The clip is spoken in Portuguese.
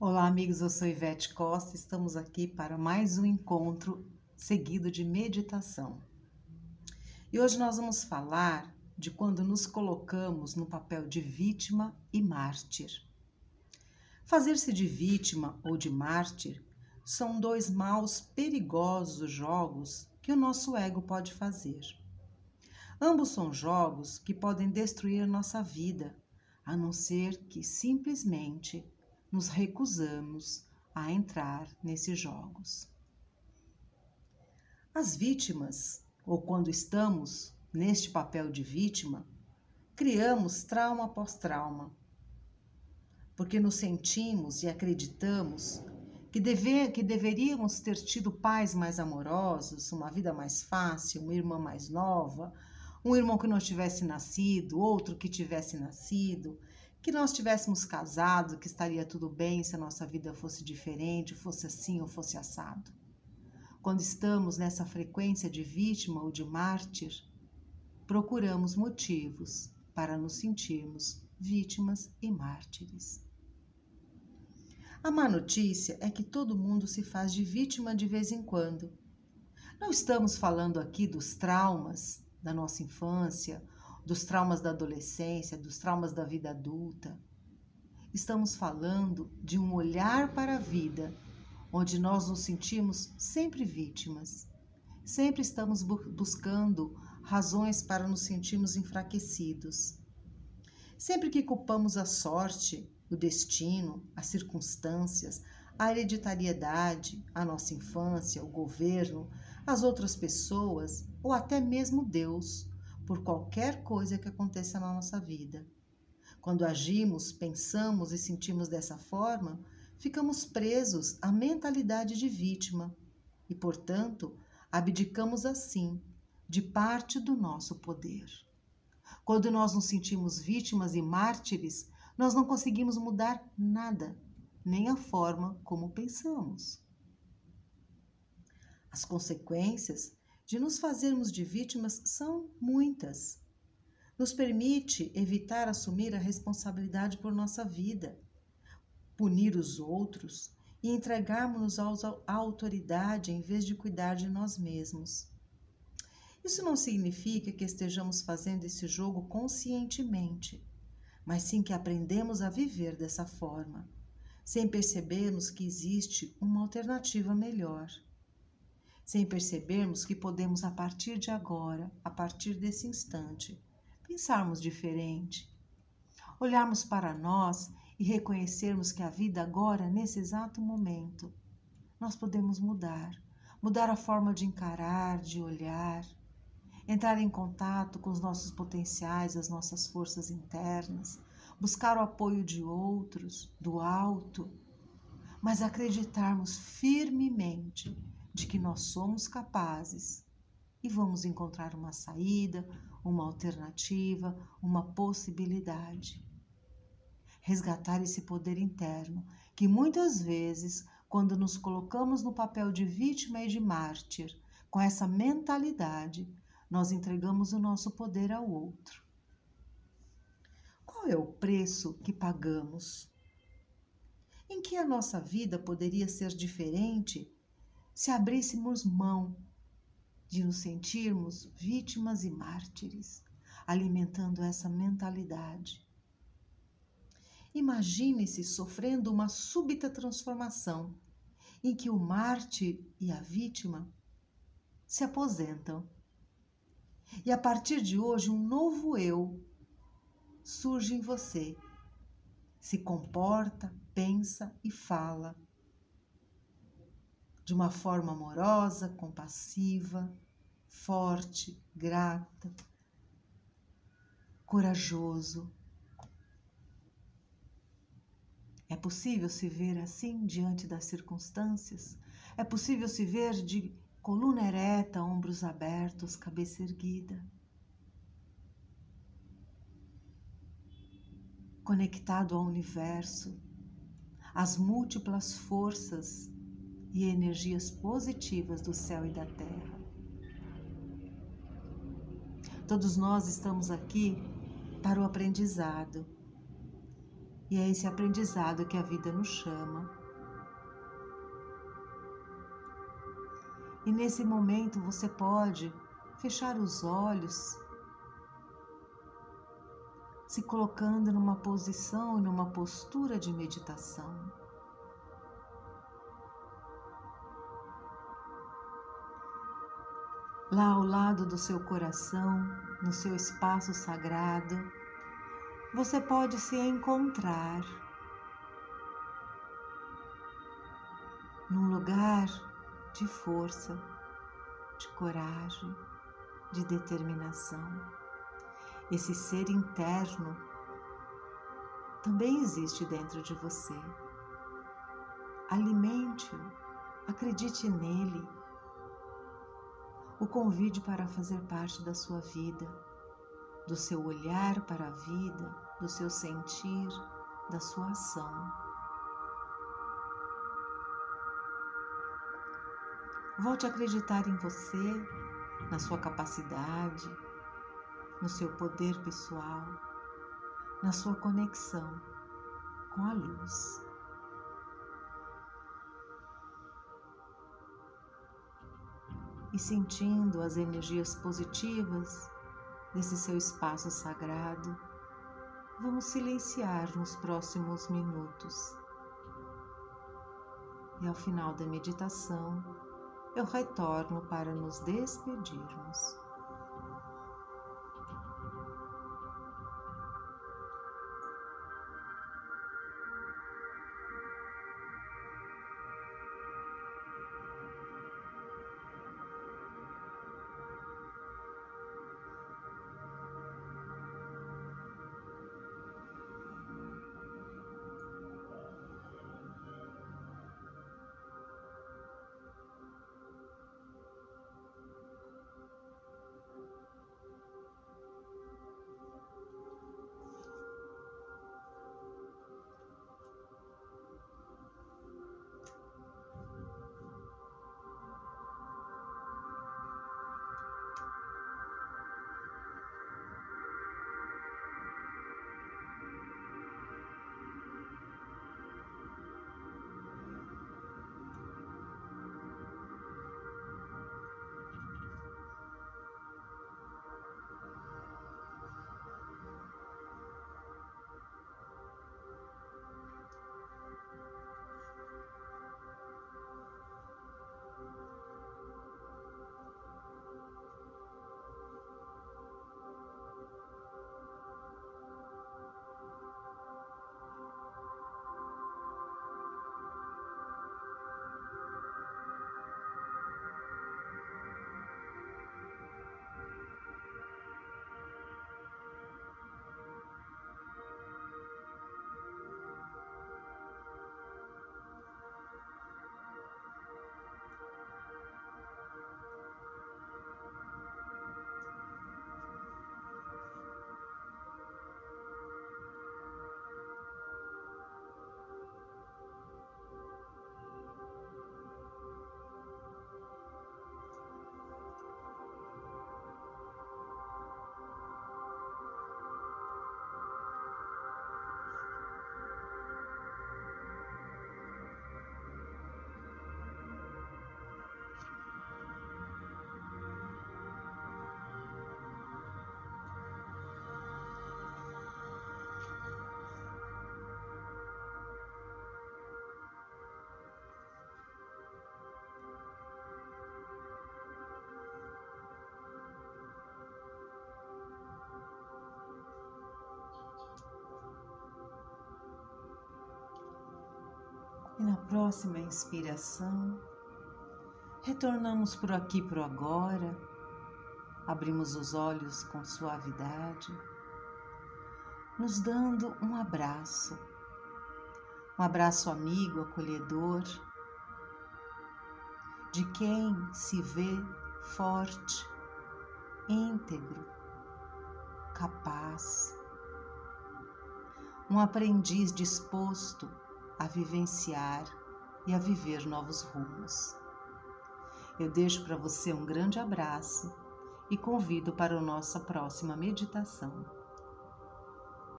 Olá, amigos. Eu sou Ivete Costa. Estamos aqui para mais um encontro seguido de meditação. E hoje nós vamos falar de quando nos colocamos no papel de vítima e mártir. Fazer-se de vítima ou de mártir são dois maus perigosos jogos que o nosso ego pode fazer. Ambos são jogos que podem destruir nossa vida, a não ser que simplesmente nos recusamos a entrar nesses jogos. As vítimas, ou quando estamos neste papel de vítima, criamos trauma após trauma, porque nos sentimos e acreditamos que, deve, que deveríamos ter tido pais mais amorosos, uma vida mais fácil, uma irmã mais nova, um irmão que não tivesse nascido, outro que tivesse nascido, que nós tivéssemos casado, que estaria tudo bem se a nossa vida fosse diferente, fosse assim ou fosse assado. Quando estamos nessa frequência de vítima ou de mártir, procuramos motivos para nos sentirmos vítimas e mártires. A má notícia é que todo mundo se faz de vítima de vez em quando. Não estamos falando aqui dos traumas da nossa infância dos traumas da adolescência, dos traumas da vida adulta. Estamos falando de um olhar para a vida onde nós nos sentimos sempre vítimas. Sempre estamos buscando razões para nos sentirmos enfraquecidos. Sempre que culpamos a sorte, o destino, as circunstâncias, a hereditariedade, a nossa infância, o governo, as outras pessoas ou até mesmo Deus, por qualquer coisa que aconteça na nossa vida. Quando agimos, pensamos e sentimos dessa forma, ficamos presos à mentalidade de vítima e, portanto, abdicamos assim de parte do nosso poder. Quando nós nos sentimos vítimas e mártires, nós não conseguimos mudar nada, nem a forma como pensamos. As consequências de nos fazermos de vítimas são muitas. Nos permite evitar assumir a responsabilidade por nossa vida, punir os outros e entregarmos-nos à autoridade em vez de cuidar de nós mesmos. Isso não significa que estejamos fazendo esse jogo conscientemente, mas sim que aprendemos a viver dessa forma, sem percebermos que existe uma alternativa melhor sem percebermos que podemos, a partir de agora, a partir desse instante, pensarmos diferente, olharmos para nós e reconhecermos que a vida agora, nesse exato momento, nós podemos mudar, mudar a forma de encarar, de olhar, entrar em contato com os nossos potenciais, as nossas forças internas, buscar o apoio de outros, do alto, mas acreditarmos firmemente de que nós somos capazes e vamos encontrar uma saída, uma alternativa, uma possibilidade. Resgatar esse poder interno que muitas vezes, quando nos colocamos no papel de vítima e de mártir, com essa mentalidade, nós entregamos o nosso poder ao outro. Qual é o preço que pagamos? Em que a nossa vida poderia ser diferente se abríssemos mão de nos sentirmos vítimas e mártires, alimentando essa mentalidade. Imagine-se sofrendo uma súbita transformação em que o mártir e a vítima se aposentam. E a partir de hoje, um novo eu surge em você. Se comporta, pensa e fala de uma forma amorosa, compassiva, forte, grata, corajoso. É possível se ver assim diante das circunstâncias? É possível se ver de coluna ereta, ombros abertos, cabeça erguida? Conectado ao universo, às múltiplas forças e energias positivas do céu e da terra. Todos nós estamos aqui para o aprendizado. E é esse aprendizado que a vida nos chama. E nesse momento você pode fechar os olhos, se colocando numa posição, numa postura de meditação. Lá ao lado do seu coração, no seu espaço sagrado, você pode se encontrar num lugar de força, de coragem, de determinação. Esse ser interno também existe dentro de você. Alimente-o, acredite nele o convide para fazer parte da sua vida, do seu olhar para a vida, do seu sentir, da sua ação. Volte a acreditar em você, na sua capacidade, no seu poder pessoal, na sua conexão com a luz. E sentindo as energias positivas desse seu espaço sagrado, vamos silenciar nos próximos minutos. E ao final da meditação, eu retorno para nos despedirmos. E na próxima inspiração, retornamos por aqui para agora, abrimos os olhos com suavidade, nos dando um abraço, um abraço amigo, acolhedor, de quem se vê forte, íntegro, capaz, um aprendiz disposto a vivenciar e a viver novos rumos. Eu deixo para você um grande abraço e convido para a nossa próxima meditação.